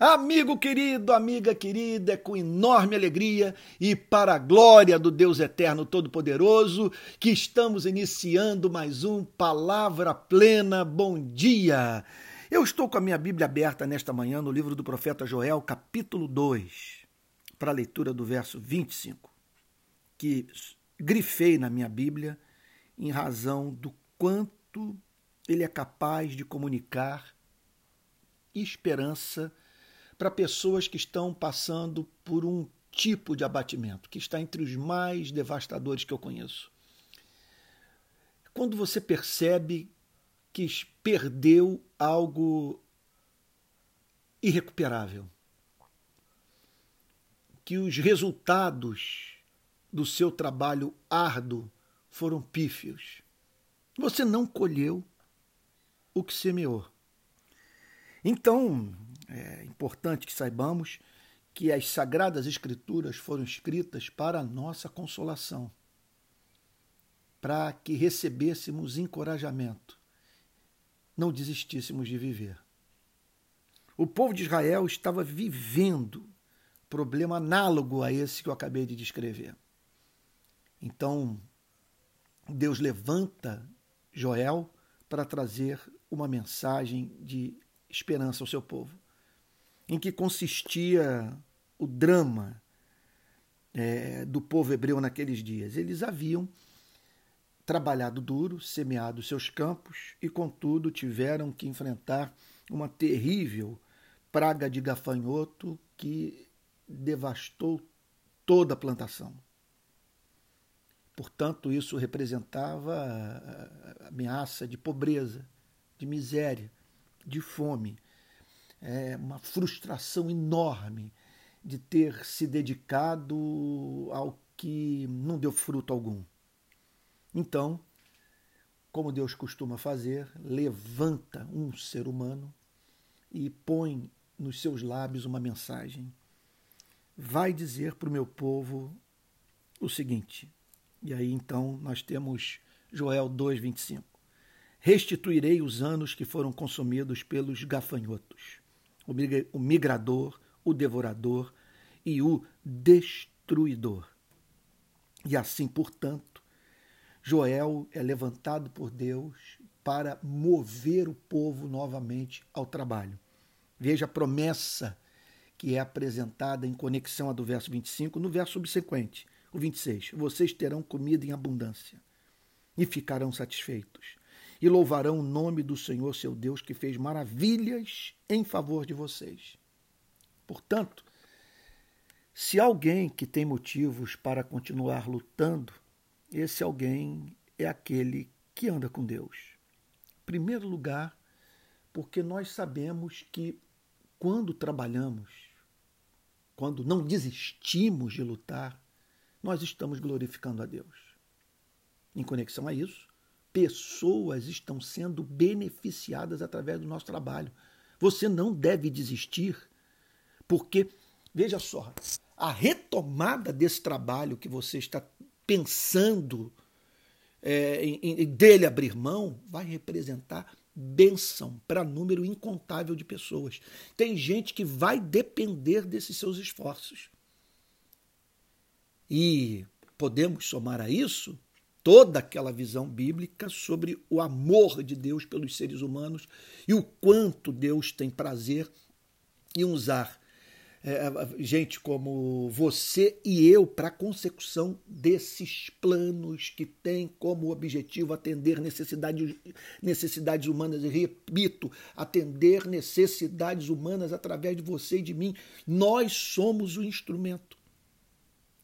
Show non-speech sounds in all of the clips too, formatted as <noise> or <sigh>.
Amigo querido, amiga querida, é com enorme alegria e para a glória do Deus Eterno Todo-Poderoso que estamos iniciando mais um Palavra Plena. Bom dia! Eu estou com a minha Bíblia aberta nesta manhã no livro do profeta Joel, capítulo 2, para a leitura do verso 25, que grifei na minha Bíblia em razão do quanto ele é capaz de comunicar esperança para pessoas que estão passando por um tipo de abatimento que está entre os mais devastadores que eu conheço. Quando você percebe que perdeu algo irrecuperável, que os resultados do seu trabalho árduo foram pífios. Você não colheu o que semeou. Então, é importante que saibamos que as Sagradas Escrituras foram escritas para a nossa consolação, para que recebêssemos encorajamento, não desistíssemos de viver. O povo de Israel estava vivendo problema análogo a esse que eu acabei de descrever. Então, Deus levanta Joel para trazer uma mensagem de esperança ao seu povo em que consistia o drama é, do povo hebreu naqueles dias. Eles haviam trabalhado duro, semeado seus campos e, contudo, tiveram que enfrentar uma terrível praga de gafanhoto que devastou toda a plantação. Portanto, isso representava ameaça de pobreza, de miséria, de fome é, uma frustração enorme de ter se dedicado ao que não deu fruto algum. Então, como Deus costuma fazer, levanta um ser humano e põe nos seus lábios uma mensagem. Vai dizer para o meu povo o seguinte. E aí então nós temos Joel 2:25. Restituirei os anos que foram consumidos pelos gafanhotos o migrador, o devorador e o destruidor. E assim, portanto, Joel é levantado por Deus para mover o povo novamente ao trabalho. Veja a promessa que é apresentada em conexão a do verso 25 no verso subsequente, o 26. Vocês terão comida em abundância e ficarão satisfeitos e louvarão o nome do Senhor seu Deus que fez maravilhas em favor de vocês. Portanto, se alguém que tem motivos para continuar lutando, esse alguém é aquele que anda com Deus. Em primeiro lugar, porque nós sabemos que quando trabalhamos, quando não desistimos de lutar, nós estamos glorificando a Deus. Em conexão a isso, pessoas estão sendo beneficiadas através do nosso trabalho. Você não deve desistir, porque, veja só, a retomada desse trabalho que você está pensando é, em, em, dele abrir mão vai representar bênção para número incontável de pessoas. Tem gente que vai depender desses seus esforços. E podemos somar a isso toda aquela visão bíblica sobre o amor de Deus pelos seres humanos e o quanto Deus tem prazer em usar é, gente como você e eu para a consecução desses planos que têm como objetivo atender necessidades, necessidades humanas. E repito, atender necessidades humanas através de você e de mim. Nós somos o instrumento.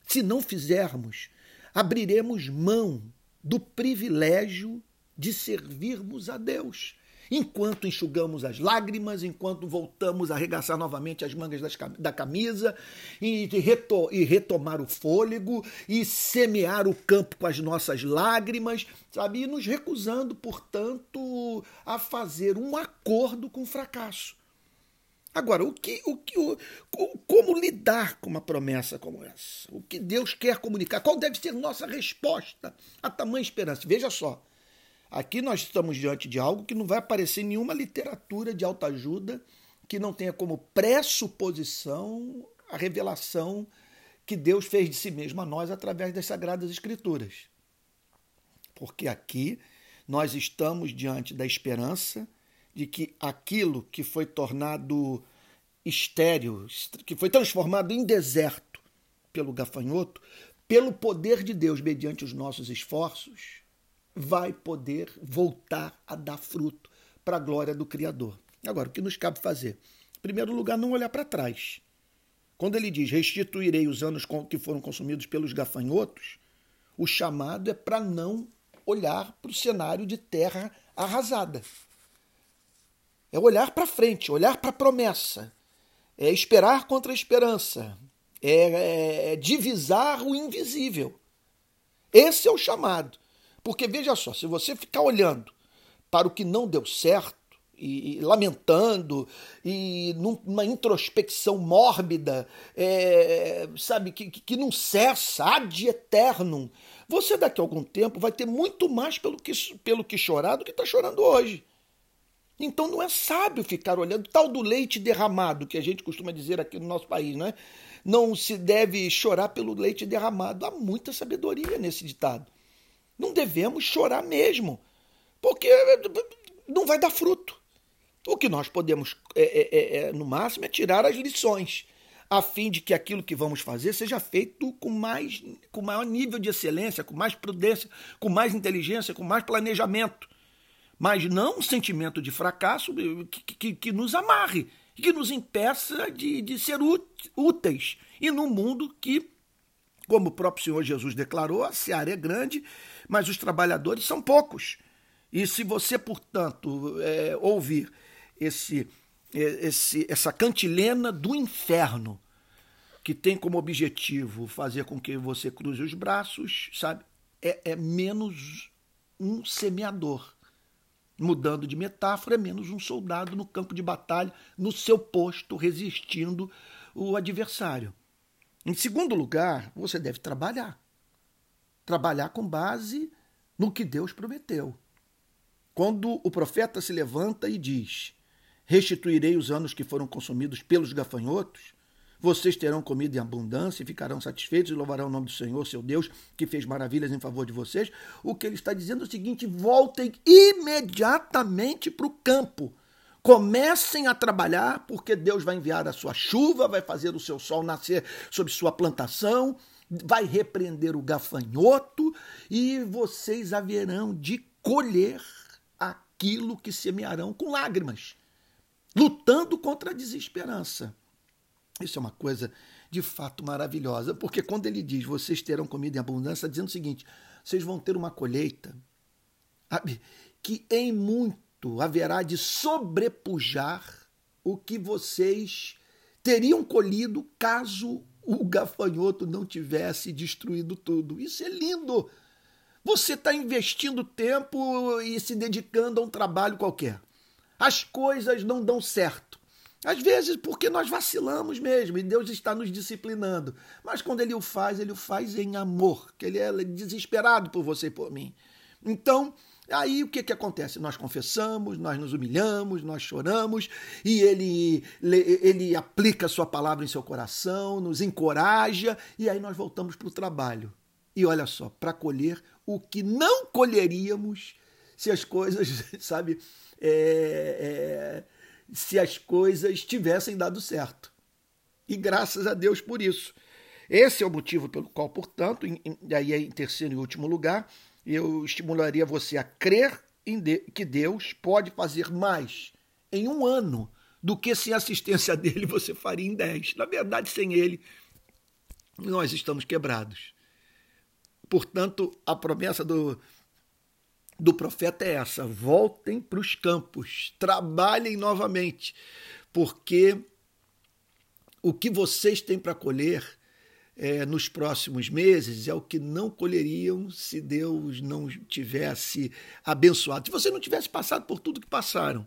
Se não fizermos abriremos mão do privilégio de servirmos a Deus. Enquanto enxugamos as lágrimas, enquanto voltamos a arregaçar novamente as mangas da camisa e, reto, e retomar o fôlego e semear o campo com as nossas lágrimas, sabe? E nos recusando, portanto, a fazer um acordo com o fracasso. Agora, o que, o que, o, como lidar com uma promessa como essa? O que Deus quer comunicar? Qual deve ser nossa resposta a tamanha esperança? Veja só, aqui nós estamos diante de algo que não vai aparecer em nenhuma literatura de autoajuda que não tenha como pressuposição a revelação que Deus fez de si mesmo a nós através das Sagradas Escrituras. Porque aqui nós estamos diante da esperança de que aquilo que foi tornado estéril, que foi transformado em deserto pelo gafanhoto, pelo poder de Deus, mediante os nossos esforços, vai poder voltar a dar fruto para a glória do Criador. Agora, o que nos cabe fazer? Em primeiro lugar, não olhar para trás. Quando ele diz restituirei os anos que foram consumidos pelos gafanhotos, o chamado é para não olhar para o cenário de terra arrasada. É olhar para frente, olhar para a promessa, é esperar contra a esperança, é, é, é divisar o invisível. Esse é o chamado. Porque veja só, se você ficar olhando para o que não deu certo, e, e lamentando, e numa introspecção mórbida, é, sabe, que, que não cessa, ad eternum, você daqui a algum tempo vai ter muito mais pelo que, pelo que chorar do que está chorando hoje. Então não é sábio ficar olhando tal do leite derramado, que a gente costuma dizer aqui no nosso país, né? Não se deve chorar pelo leite derramado. Há muita sabedoria nesse ditado. Não devemos chorar mesmo, porque não vai dar fruto. O que nós podemos, é, é, é, é, no máximo, é tirar as lições, a fim de que aquilo que vamos fazer seja feito com mais, com maior nível de excelência, com mais prudência, com mais inteligência, com mais planejamento. Mas não um sentimento de fracasso que, que, que nos amarre, que nos impeça de, de ser úteis. E num mundo que, como o próprio Senhor Jesus declarou, a seara é grande mas os trabalhadores são poucos. E se você, portanto, é, ouvir esse, é, esse, essa cantilena do inferno, que tem como objetivo fazer com que você cruze os braços, sabe? É, é menos um semeador. Mudando de metáfora, é menos um soldado no campo de batalha, no seu posto, resistindo o adversário. Em segundo lugar, você deve trabalhar trabalhar com base no que Deus prometeu. Quando o profeta se levanta e diz: Restituirei os anos que foram consumidos pelos gafanhotos, vocês terão comida em abundância e ficarão satisfeitos e louvarão o nome do Senhor, seu Deus, que fez maravilhas em favor de vocês. O que ele está dizendo é o seguinte: voltem imediatamente para o campo. Comecem a trabalhar, porque Deus vai enviar a sua chuva, vai fazer o seu sol nascer sobre sua plantação, vai repreender o gafanhoto e vocês haverão de colher aquilo que semearão com lágrimas, lutando contra a desesperança. Isso é uma coisa de fato maravilhosa, porque quando ele diz vocês terão comida em abundância, dizendo o seguinte: vocês vão ter uma colheita sabe, que em muito haverá de sobrepujar o que vocês teriam colhido caso o gafanhoto não tivesse destruído tudo. Isso é lindo. Você está investindo tempo e se dedicando a um trabalho qualquer. As coisas não dão certo. Às vezes porque nós vacilamos mesmo e Deus está nos disciplinando. Mas quando Ele o faz, Ele o faz em amor, que Ele é desesperado por você e por mim. Então, Aí o que, que acontece? Nós confessamos, nós nos humilhamos, nós choramos e ele, ele aplica a sua palavra em seu coração, nos encoraja e aí nós voltamos para o trabalho. E olha só, para colher o que não colheríamos se as coisas, <laughs> sabe, é, é, se as coisas tivessem dado certo. E graças a Deus por isso. Esse é o motivo pelo qual, portanto, e aí em terceiro e último lugar, eu estimularia você a crer em de, que Deus pode fazer mais em um ano do que sem assistência <laughs> dele você faria em dez. Na verdade, sem ele, nós estamos quebrados. Portanto, a promessa do, do profeta é essa: voltem para os campos, trabalhem novamente, porque o que vocês têm para colher é, nos próximos meses é o que não colheriam se Deus não tivesse abençoado. Se você não tivesse passado por tudo que passaram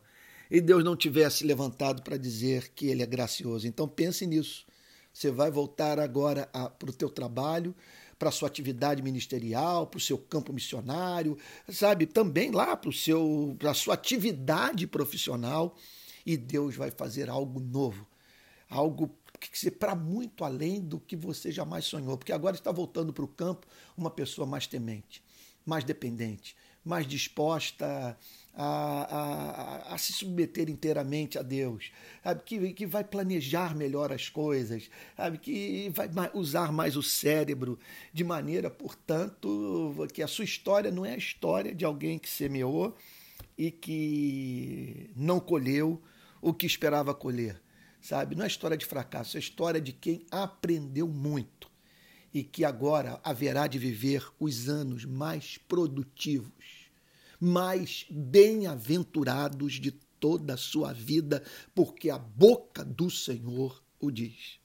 e Deus não tivesse levantado para dizer que Ele é gracioso. Então pense nisso. Você vai voltar agora para o teu trabalho, para sua atividade ministerial, para o seu campo missionário, sabe? Também lá para a sua atividade profissional. E Deus vai fazer algo novo, algo que para muito além do que você jamais sonhou, porque agora está voltando para o campo uma pessoa mais temente, mais dependente, mais disposta a, a, a, se submeter inteiramente a Deus, sabe? Que, que vai planejar melhor as coisas, sabe? que vai usar mais o cérebro, de maneira, portanto, que a sua história não é a história de alguém que semeou e que não colheu o que esperava colher, sabe? Não é história de fracasso, é história de quem aprendeu muito e que agora haverá de viver os anos mais produtivos mais bem-aventurados de toda a sua vida, porque a boca do Senhor o diz.